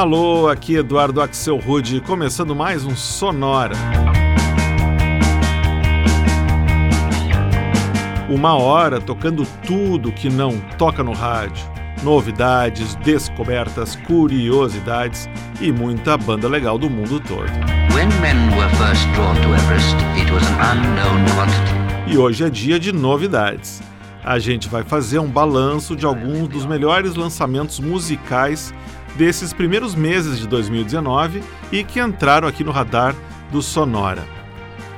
Alô, aqui Eduardo Axel Rude, começando mais um Sonora. Uma hora tocando tudo que não toca no rádio. Novidades, descobertas, curiosidades e muita banda legal do mundo todo. E hoje é dia de novidades. A gente vai fazer um balanço de alguns dos melhores lançamentos musicais desses primeiros meses de 2019 e que entraram aqui no radar do Sonora.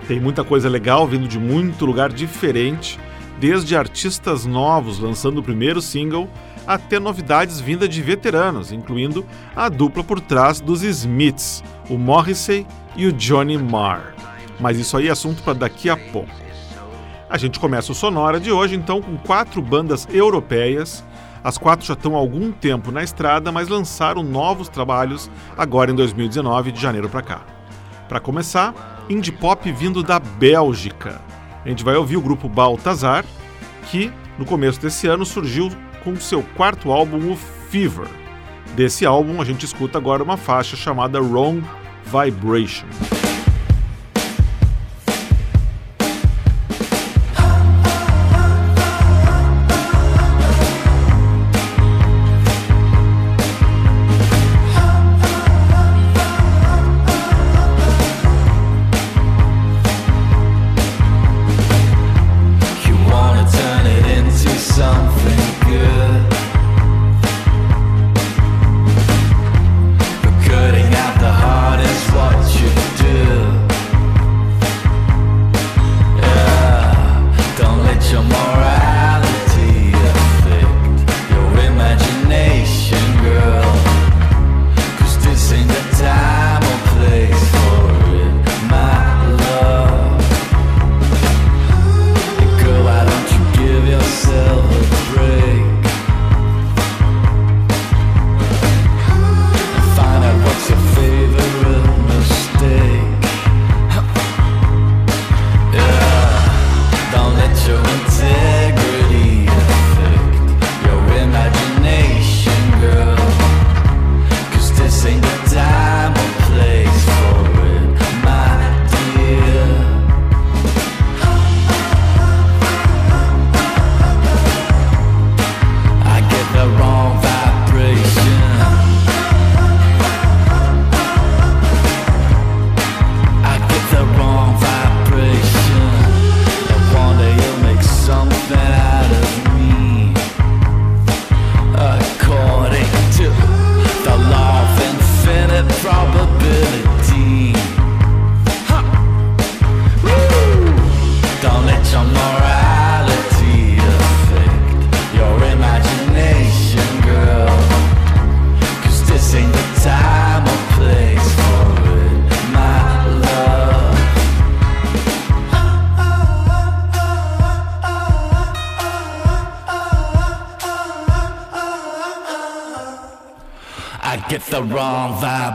Tem muita coisa legal vindo de muito lugar diferente, desde artistas novos lançando o primeiro single até novidades vindas de veteranos, incluindo a dupla por trás dos Smiths, o Morrissey e o Johnny Marr. Mas isso aí é assunto para daqui a pouco. A gente começa o Sonora de hoje então com quatro bandas europeias as quatro já estão há algum tempo na estrada, mas lançaram novos trabalhos agora em 2019, de janeiro para cá. Para começar, indie pop vindo da Bélgica. A gente vai ouvir o grupo Baltazar, que no começo desse ano surgiu com seu quarto álbum, o Fever. Desse álbum, a gente escuta agora uma faixa chamada Wrong Vibration. the wrong vibe.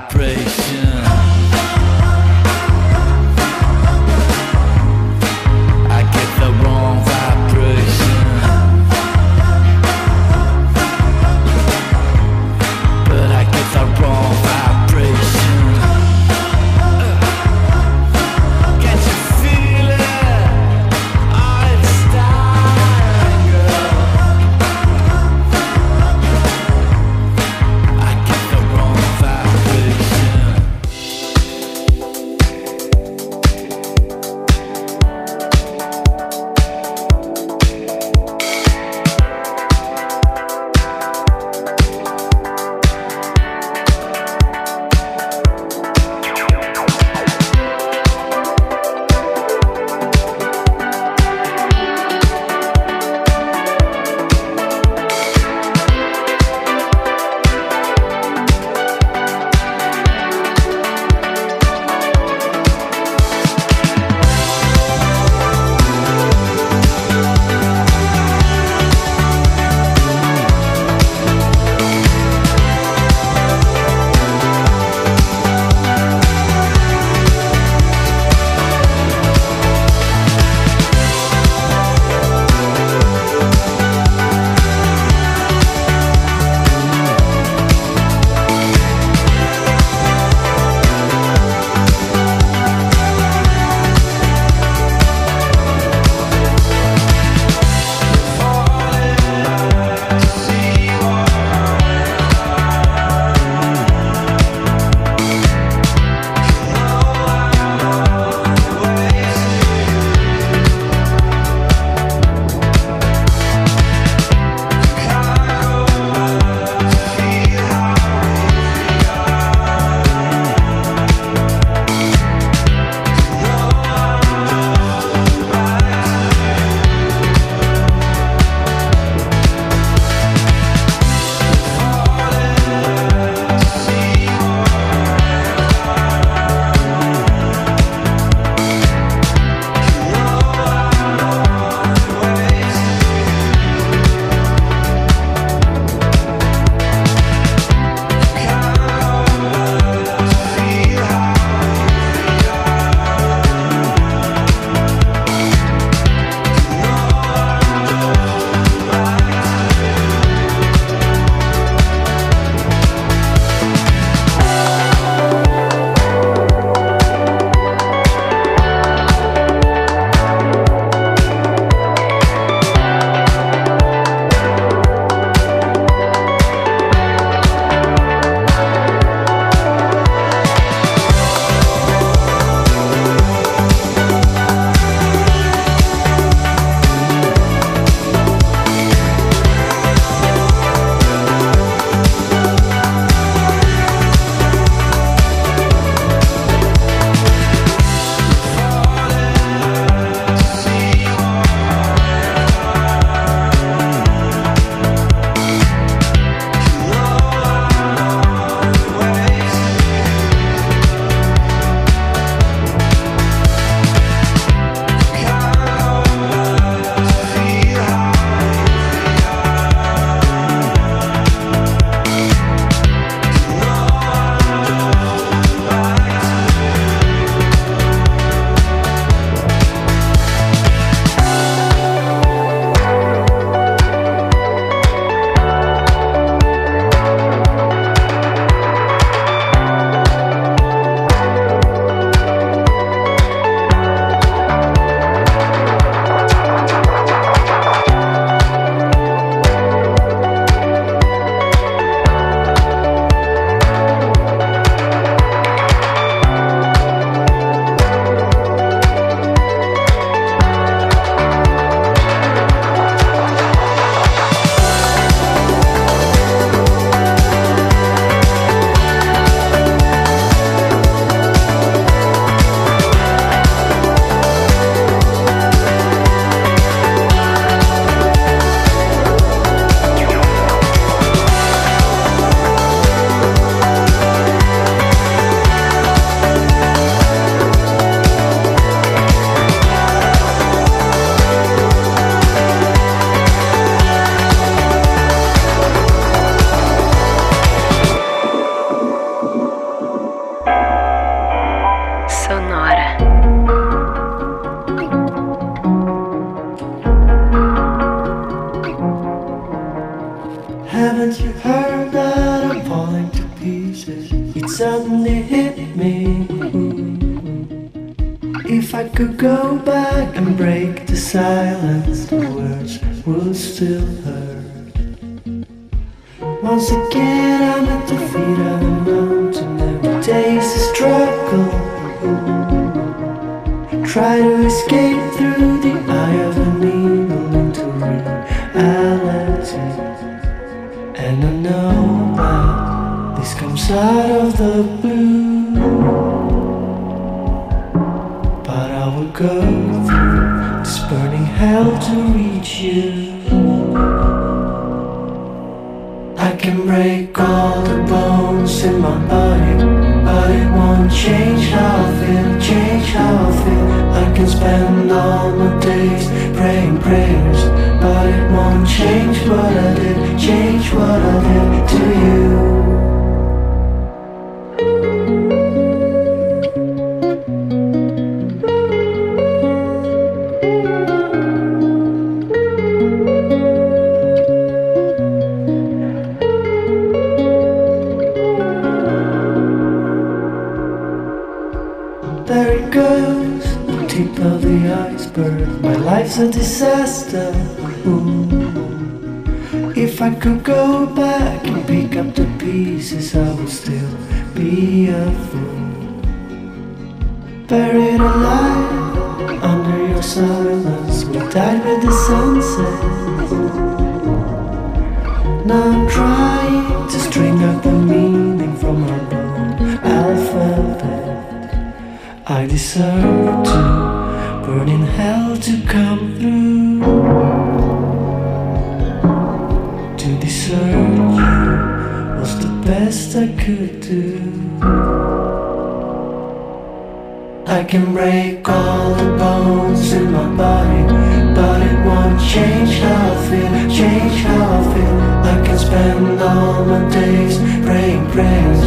spend all my days praying prayers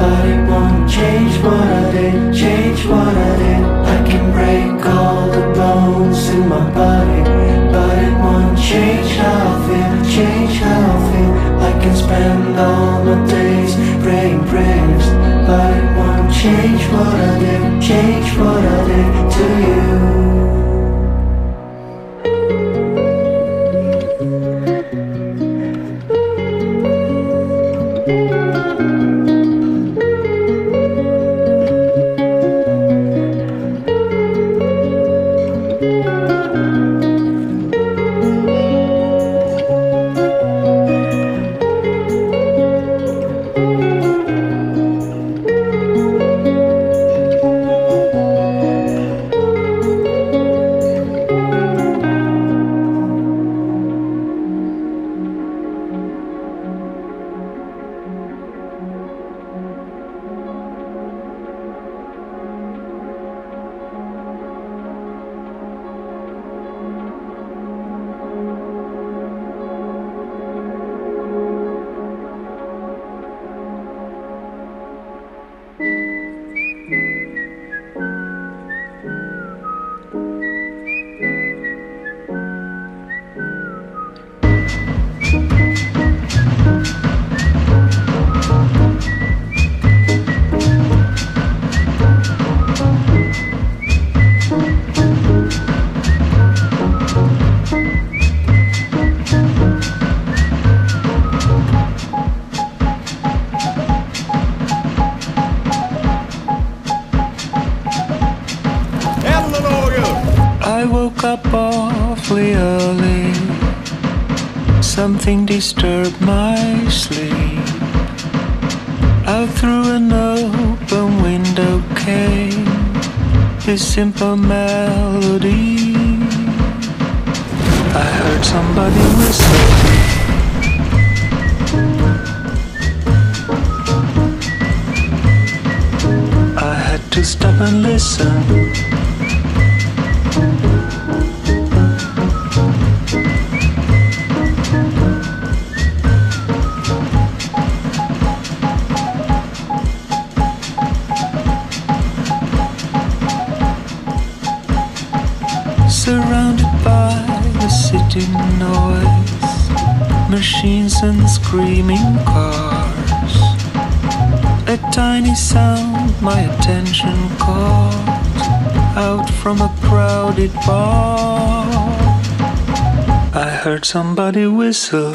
But it won't change what I did, change what I did. I can break all the bones in my body But it won't change how I feel, change how I feel. I can spend all my days praying prayers But it won't change what I did, change woke up awfully early. Something disturbed my sleep. Out through an open window came this simple melody. I heard somebody whistle. I had to stop and listen. Machines and screaming cars. A tiny sound my attention caught out from a crowded bar. I heard somebody whistle.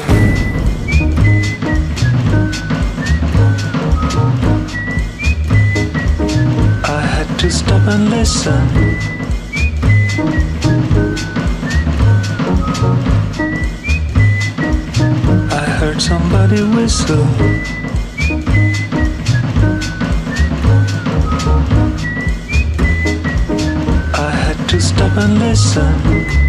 I had to stop and listen. Somebody whistle. I had to stop and listen.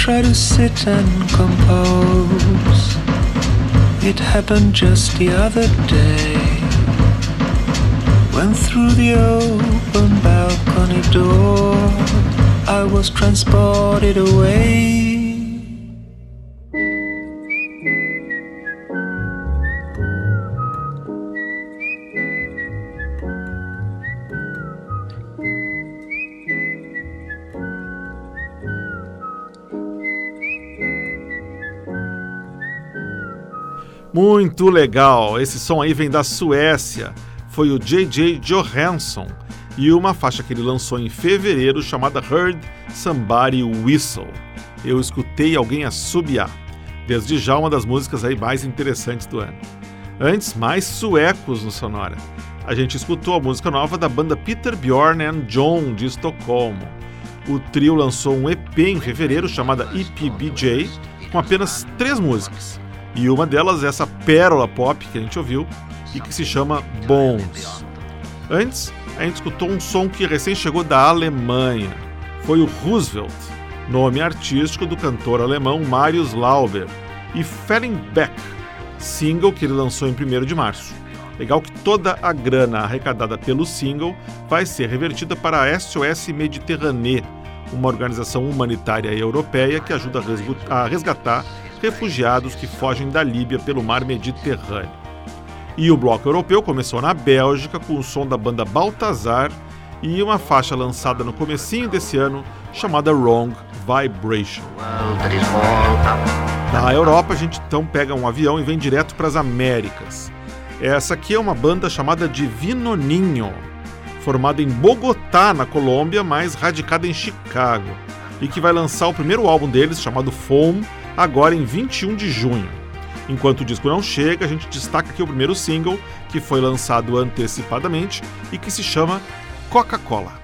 Try to sit and compose. It happened just the other day. When through the open balcony door, I was transported away. Muito legal! Esse som aí vem da Suécia. Foi o J.J. Johansson e uma faixa que ele lançou em fevereiro chamada Heard Somebody Whistle. Eu escutei alguém assobiar. Desde já uma das músicas aí mais interessantes do ano. Antes, mais suecos no Sonora. A gente escutou a música nova da banda Peter Bjorn and John de Estocolmo. O trio lançou um EP em fevereiro chamada EPBJ com apenas três músicas. E uma delas é essa pérola pop que a gente ouviu e que se chama Bones. Antes, a gente escutou um som que recém chegou da Alemanha. Foi o Roosevelt, nome artístico do cantor alemão Marius Lauber, e Fellenbeck, single que ele lançou em 1 de março. Legal que toda a grana arrecadada pelo single vai ser revertida para a SOS Mediterranee, uma organização humanitária europeia que ajuda a resgatar refugiados que fogem da Líbia pelo mar Mediterrâneo. E o bloco europeu começou na Bélgica com o som da banda Baltazar e uma faixa lançada no comecinho desse ano chamada Wrong Vibration. Na Europa, a gente então pega um avião e vem direto para as Américas. Essa aqui é uma banda chamada Divino Ninho, formada em Bogotá, na Colômbia, mas radicada em Chicago, e que vai lançar o primeiro álbum deles, chamado Foam, agora em 21 de junho. Enquanto o disco não chega, a gente destaca aqui o primeiro single, que foi lançado antecipadamente e que se chama Coca-Cola.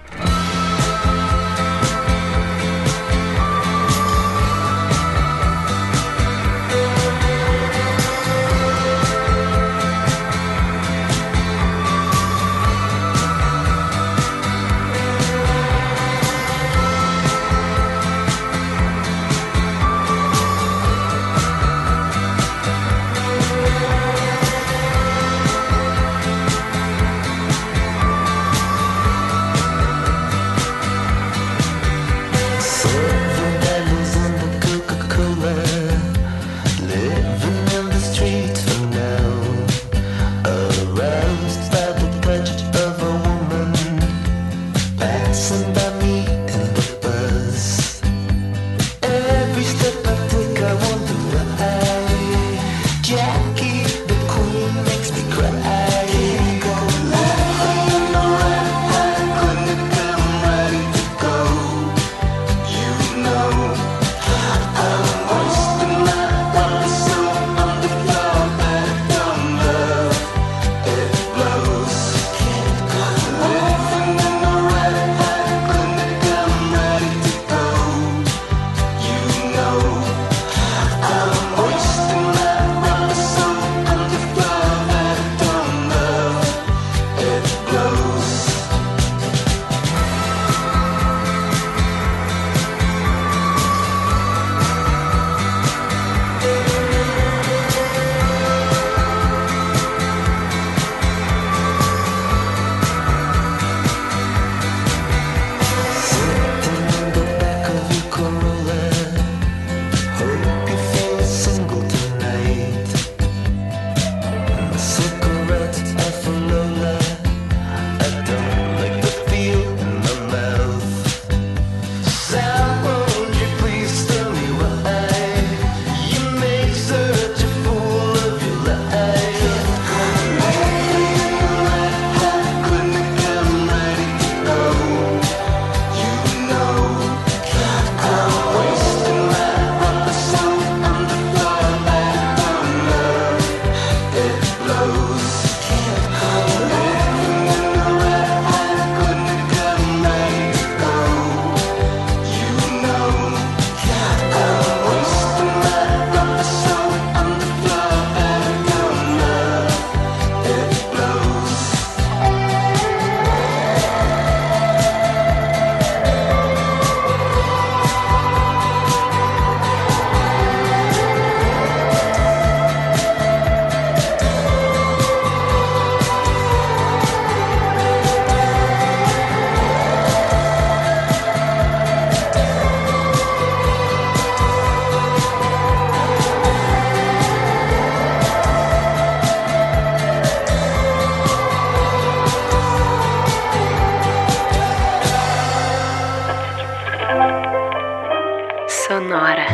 Sonora.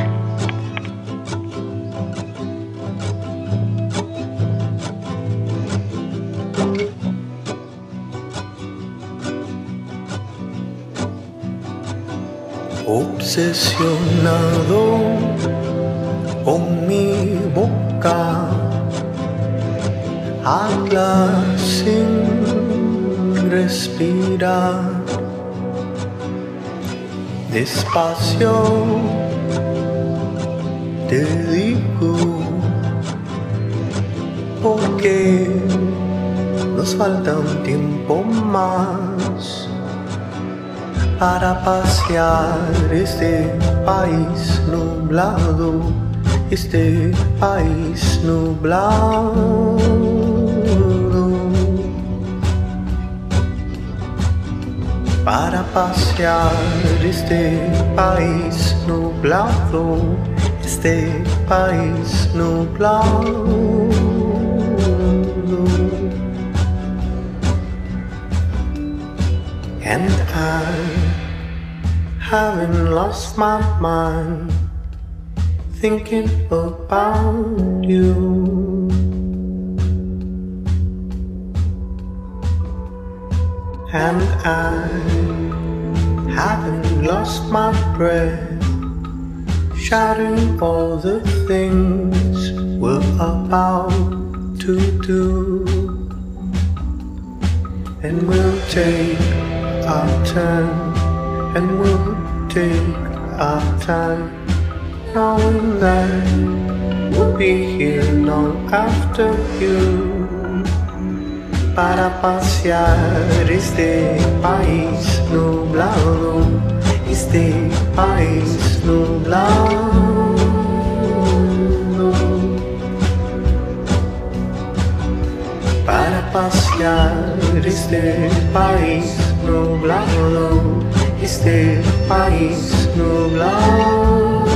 Obsesionado con mi boca, habla sin respirar, despacio te digo, porque nos falta un tiempo más para pasear este país nublado, este país nublado. Para pasear este país nublado, este país nublado. And I haven't lost my mind thinking about you. And I haven't lost my breath shouting all the things we're about to do. And we'll take our turn, and we'll take our time, knowing that we'll be here long after you. Para pasear este país nublado, este país nublado. para pasear este país nublado, este país nublado.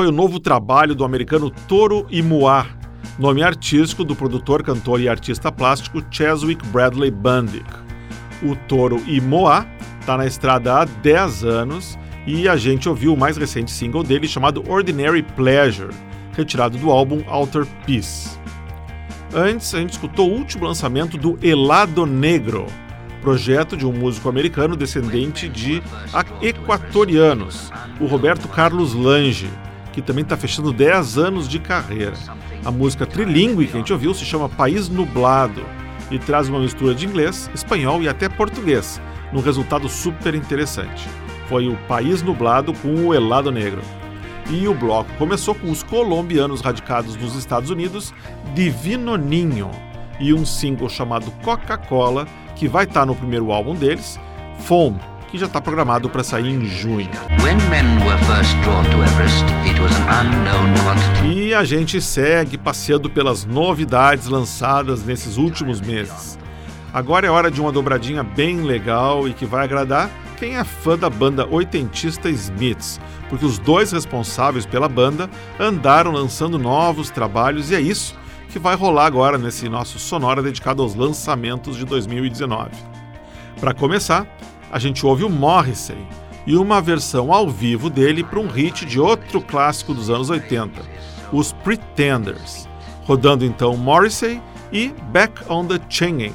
Foi o novo trabalho do americano Toro Imoa, nome artístico do produtor, cantor e artista plástico Cheswick Bradley Bundick. O Toro Imoa está na estrada há 10 anos e a gente ouviu o mais recente single dele chamado Ordinary Pleasure, retirado do álbum Alter Peace. Antes, a gente escutou o último lançamento do Elado Negro, projeto de um músico americano descendente de equatorianos, o Roberto Carlos Lange, que também está fechando 10 anos de carreira. A música trilingue que a gente ouviu se chama País Nublado e traz uma mistura de inglês, espanhol e até português, num resultado super interessante. Foi o País Nublado com o Elado Negro. E o bloco começou com os colombianos radicados nos Estados Unidos, Divino Ninho, e um single chamado Coca-Cola, que vai estar tá no primeiro álbum deles, Foam, que já está programado para sair em junho. E a gente segue passeando pelas novidades lançadas nesses últimos meses. Agora é hora de uma dobradinha bem legal e que vai agradar quem é fã da banda oitentista Smiths, porque os dois responsáveis pela banda andaram lançando novos trabalhos e é isso que vai rolar agora nesse nosso sonora dedicado aos lançamentos de 2019. Para começar, a gente ouve o Morrissey e uma versão ao vivo dele para um hit de outro clássico dos anos 80, os Pretenders. Rodando então Morrissey e Back on the Changing.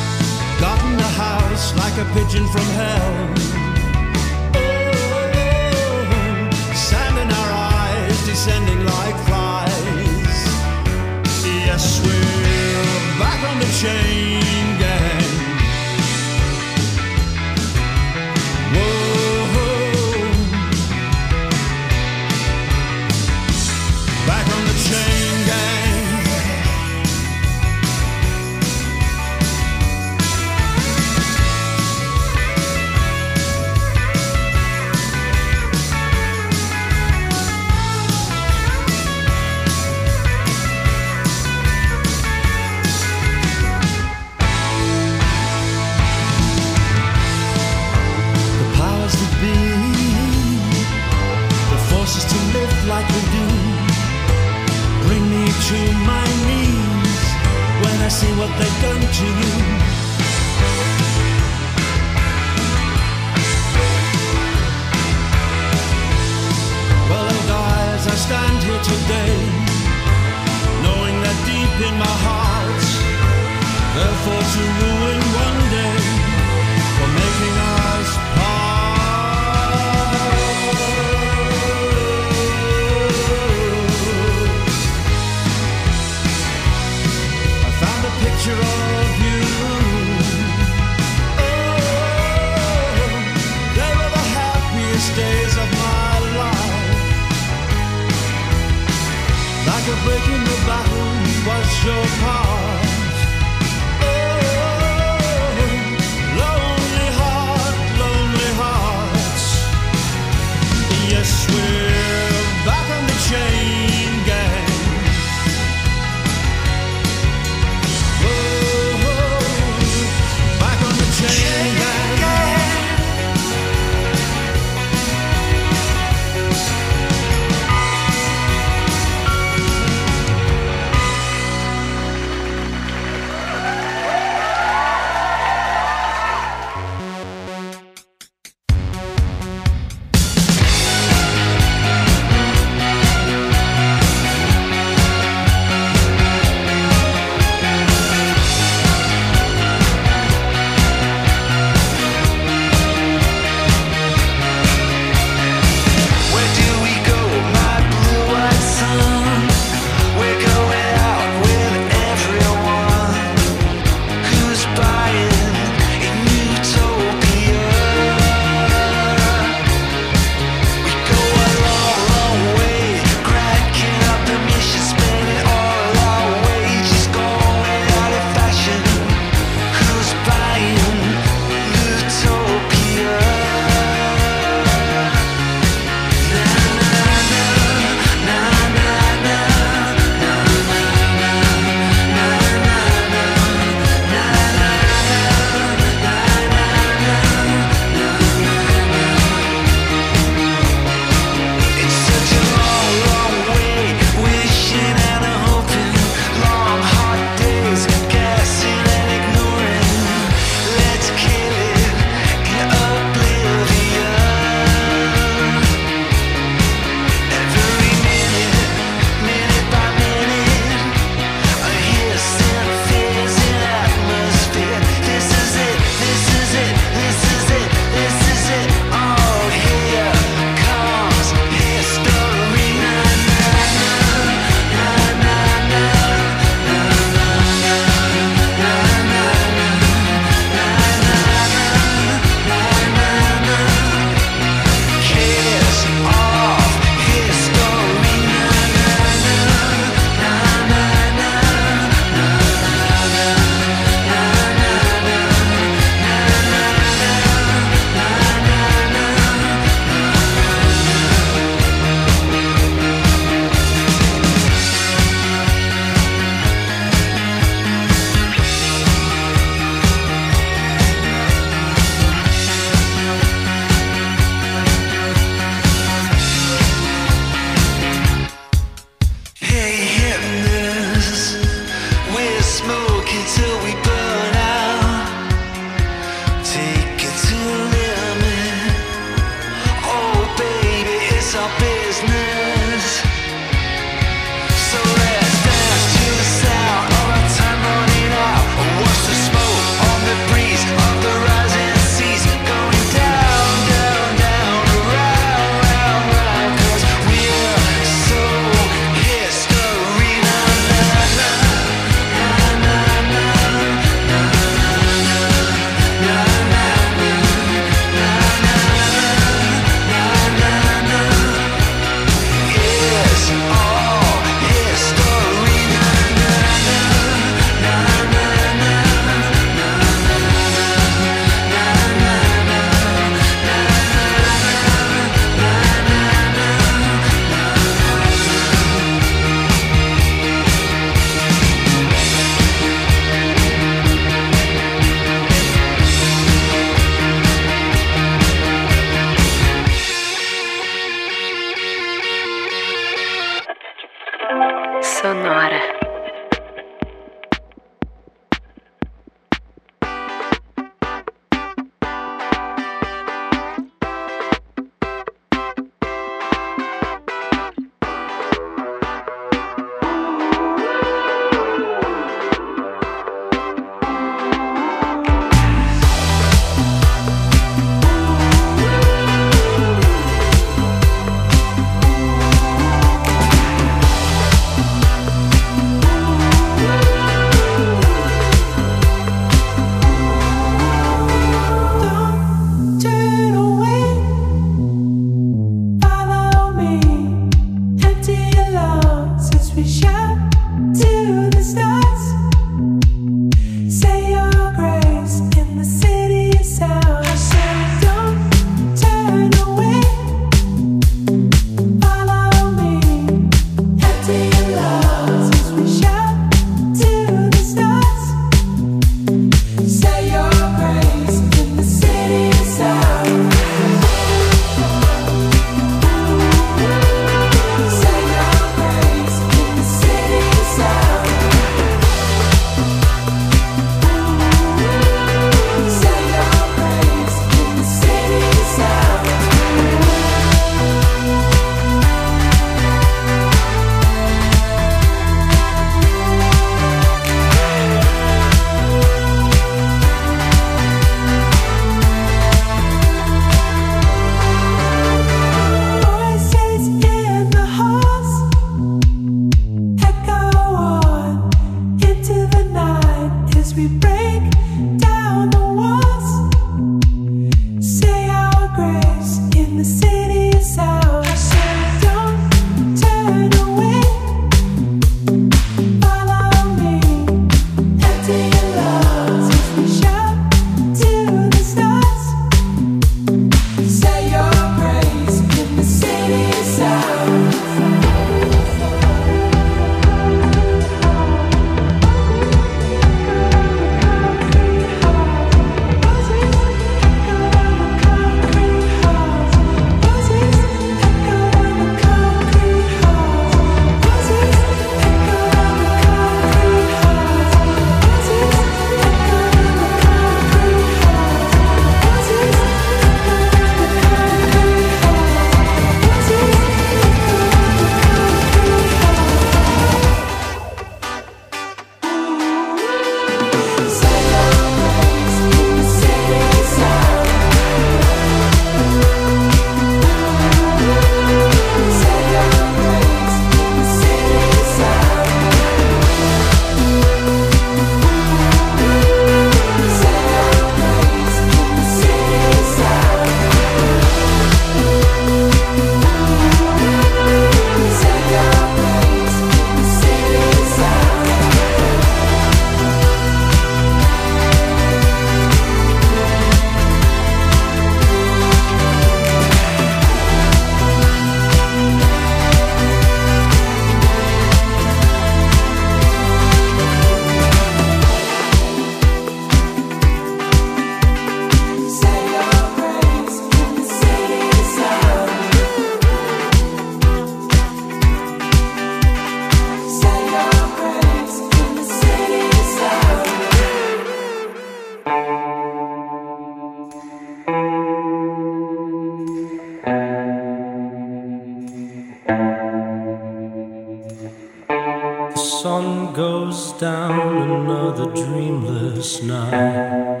down another dreamless night.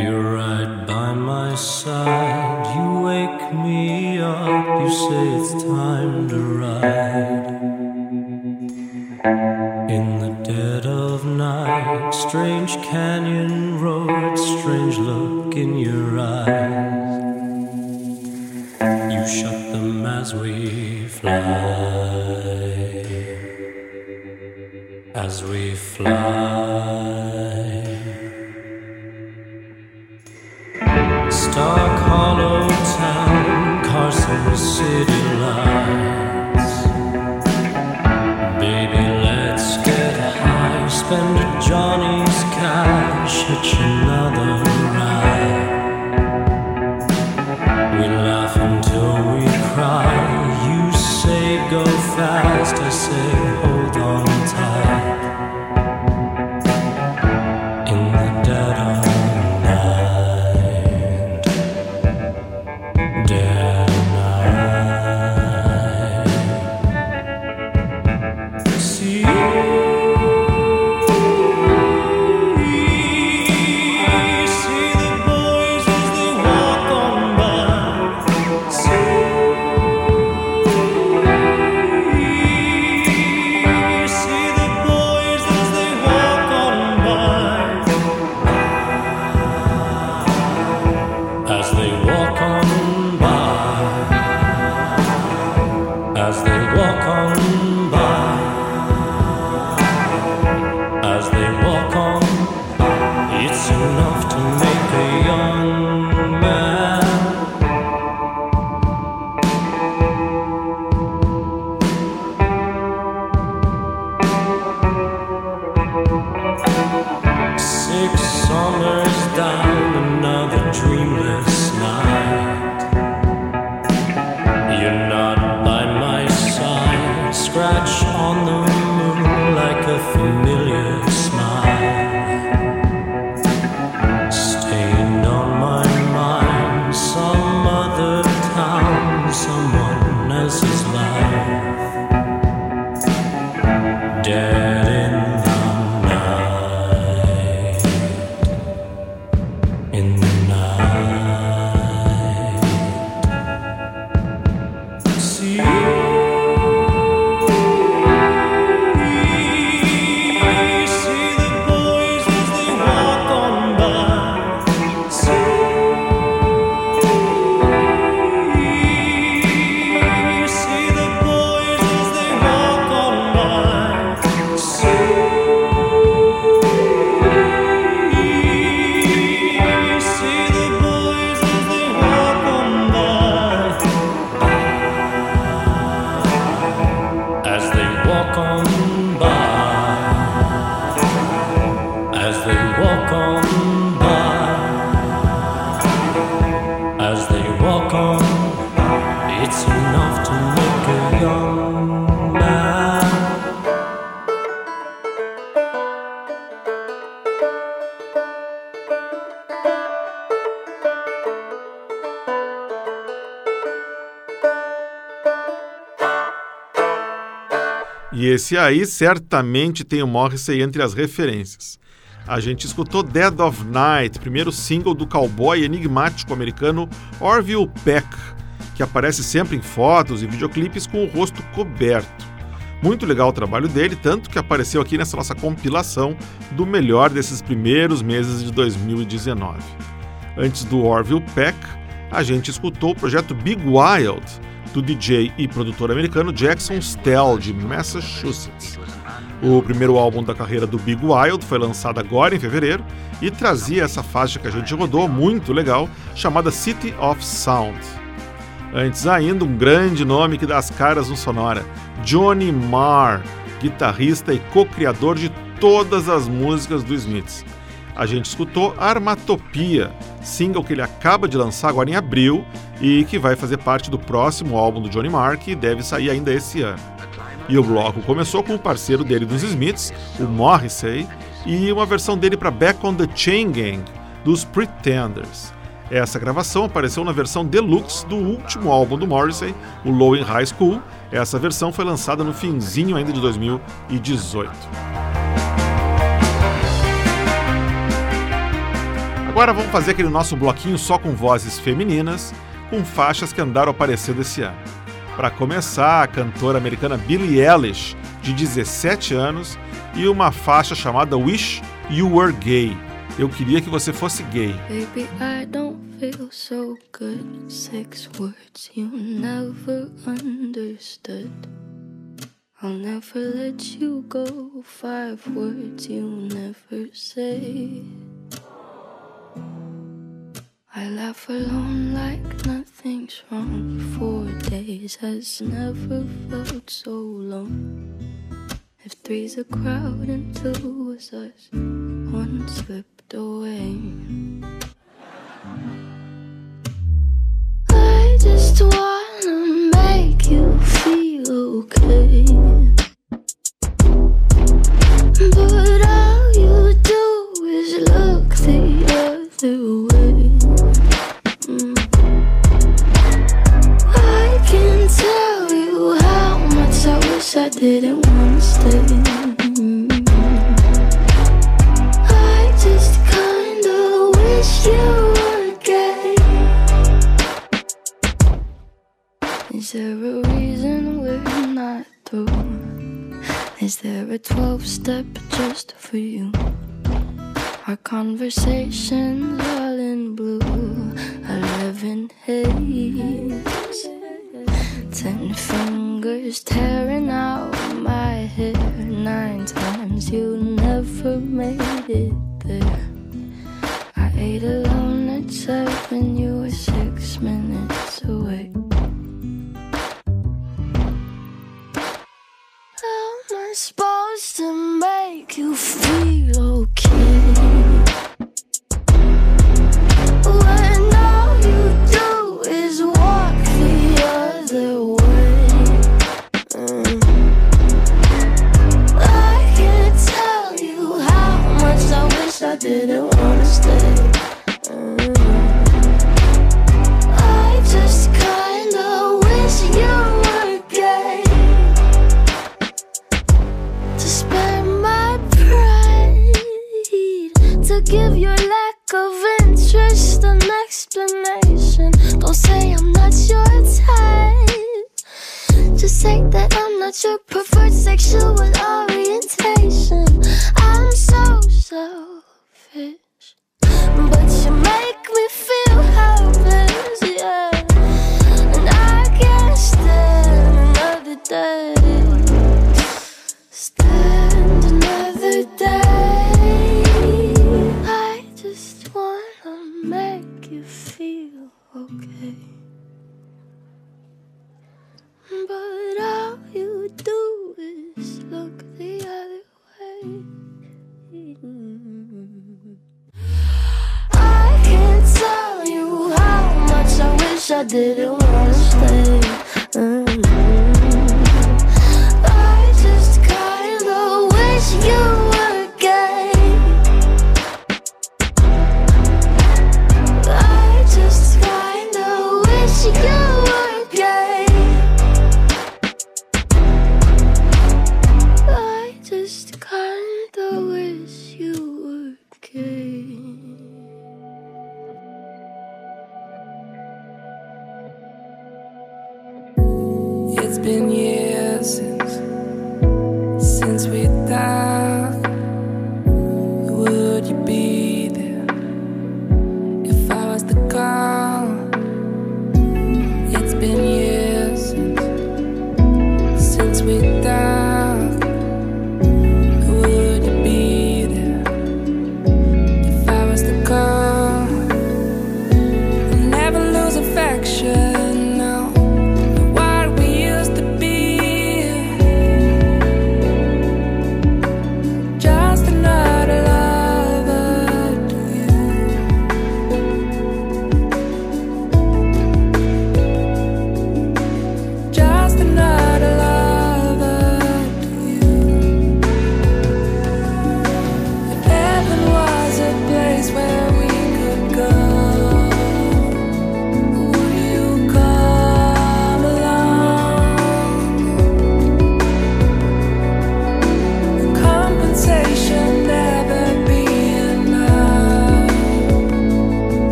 You're right by my side. You wake me up. You say it's time to ride. In the dead of night, strange canyon road, strange look in your eyes. You shut them as we fly. fly. E esse aí certamente tem o Morrissey entre as referências. A gente escutou Dead of Night, primeiro single do cowboy enigmático americano Orville Peck, que aparece sempre em fotos e videoclipes com o rosto coberto. Muito legal o trabalho dele, tanto que apareceu aqui nessa nossa compilação do melhor desses primeiros meses de 2019. Antes do Orville Peck, a gente escutou o projeto Big Wild, do DJ e produtor americano Jackson Stell, de Massachusetts. O primeiro álbum da carreira do Big Wild foi lançado agora em fevereiro e trazia essa faixa que a gente rodou, muito legal, chamada City of Sound. Antes ainda, um grande nome que dá as caras no Sonora, Johnny Marr, guitarrista e co-criador de todas as músicas do Smiths. A gente escutou Armatopia, single que ele acaba de lançar agora em abril e que vai fazer parte do próximo álbum do Johnny Marr, que deve sair ainda esse ano. E o bloco começou com o parceiro dele dos Smiths, o Morrissey, e uma versão dele para Back on the Chain Gang, dos Pretenders. Essa gravação apareceu na versão deluxe do último álbum do Morrissey, o Low in High School. Essa versão foi lançada no finzinho ainda de 2018. Agora vamos fazer aquele nosso bloquinho só com vozes femininas, com faixas que andaram aparecendo esse ano. Para começar, a cantora americana Billie Eilish, de 17 anos, e uma faixa chamada Wish You Were Gay. Eu queria que você fosse gay. Baby, I don't feel so good. Six words you never understood. I'll never let you go. Five words you never say. I laugh alone like nothing's wrong. Four days has never felt so long. If three's a crowd and two was us, one slipped away. I just wanna make you feel okay. But didn't wanna stay. I just kinda wish you were gay. Is there a reason we're not through? Is there a 12 step just for you? Our conversations all in blue, eleven haze. Ten fingers tearing out my hair. Nine times you never made it there. I ate alone at seven, you were six minutes away. How am I supposed to make you feel okay? Didn't wanna stay.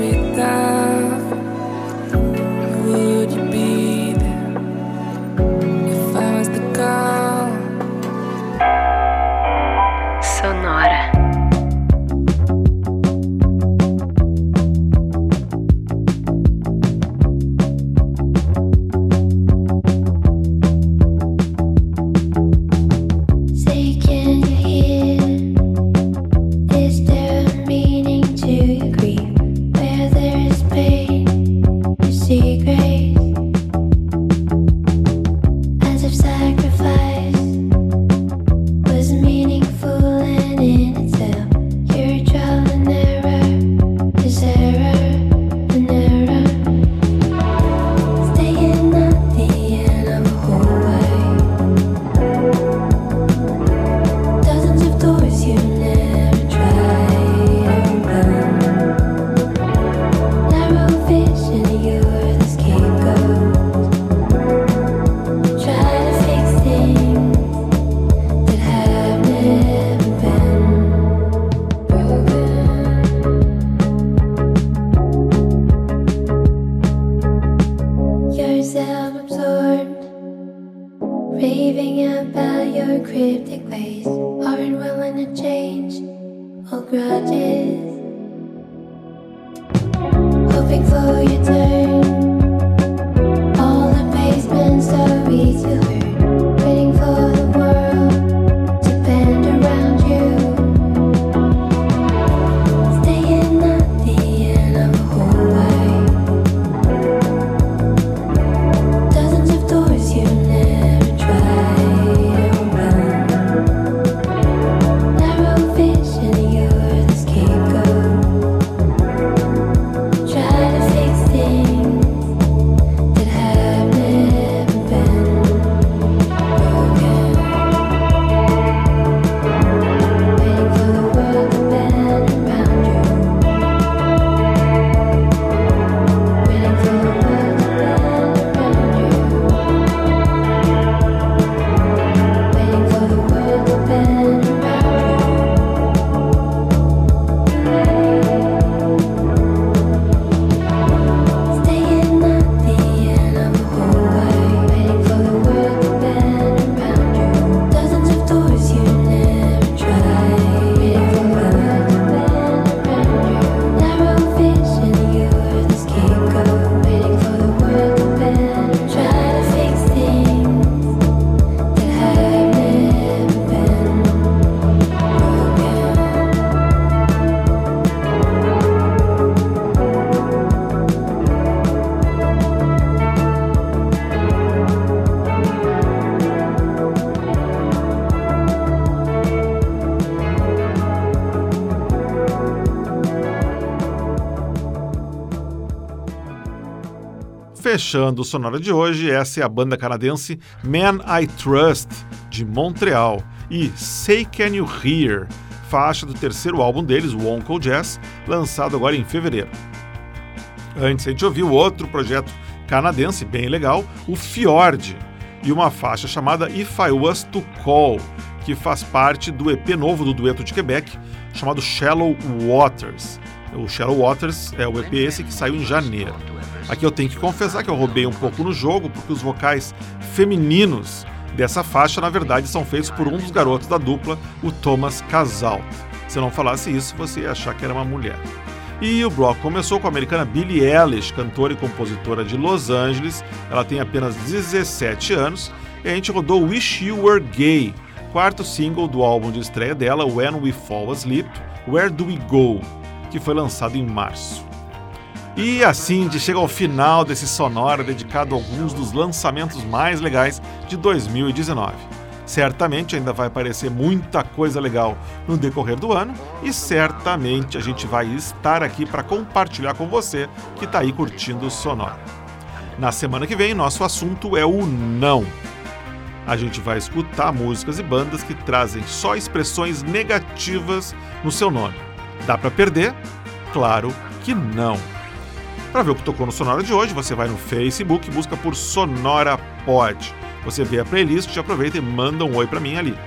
me. Fechando o Sonora de hoje, essa é a banda canadense Man I Trust, de Montreal, e Say Can You Hear, faixa do terceiro álbum deles, o Uncle Jazz, lançado agora em fevereiro. Antes a gente ouviu outro projeto canadense bem legal, o Fjord, e uma faixa chamada If I Was to Call, que faz parte do EP novo do dueto de Quebec, chamado Shallow Waters. O Shallow Waters é o EP esse que saiu em janeiro. Aqui eu tenho que confessar que eu roubei um pouco no jogo, porque os vocais femininos dessa faixa, na verdade, são feitos por um dos garotos da dupla, o Thomas Casalt. Se eu não falasse isso, você ia achar que era uma mulher. E o bloco começou com a americana Billie Eilish, cantora e compositora de Los Angeles. Ela tem apenas 17 anos e a gente rodou Wish You Were Gay, quarto single do álbum de estreia dela, When We Fall Asleep, Where Do We Go, que foi lançado em março. E assim gente chega ao final desse sonora dedicado a alguns dos lançamentos mais legais de 2019. Certamente ainda vai aparecer muita coisa legal no decorrer do ano e certamente a gente vai estar aqui para compartilhar com você que está aí curtindo o sonora. Na semana que vem, nosso assunto é o não. A gente vai escutar músicas e bandas que trazem só expressões negativas no seu nome. Dá para perder? Claro que não. Para ver o que tocou no Sonora de hoje, você vai no Facebook e busca por Sonora Pod. Você vê a playlist, aproveita e manda um oi para mim ali.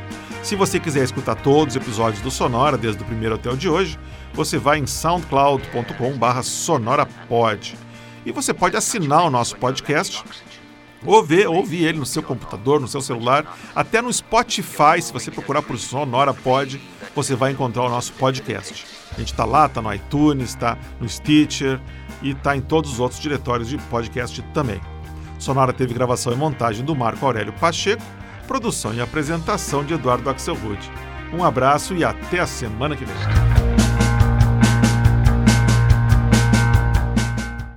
Se você quiser escutar todos os episódios do Sonora, desde o primeiro até o de hoje, você vai em soundcloud.com/sonorapod. E você pode assinar o nosso podcast ou ver, ouvir ele no seu computador, no seu celular, até no Spotify, se você procurar por Sonora Pod, você vai encontrar o nosso podcast. A gente está lá, está no iTunes, está no Stitcher e está em todos os outros diretórios de podcast também. Sonora teve gravação e montagem do Marco Aurélio Pacheco, produção e apresentação de Eduardo Axelrod. Um abraço e até a semana que vem.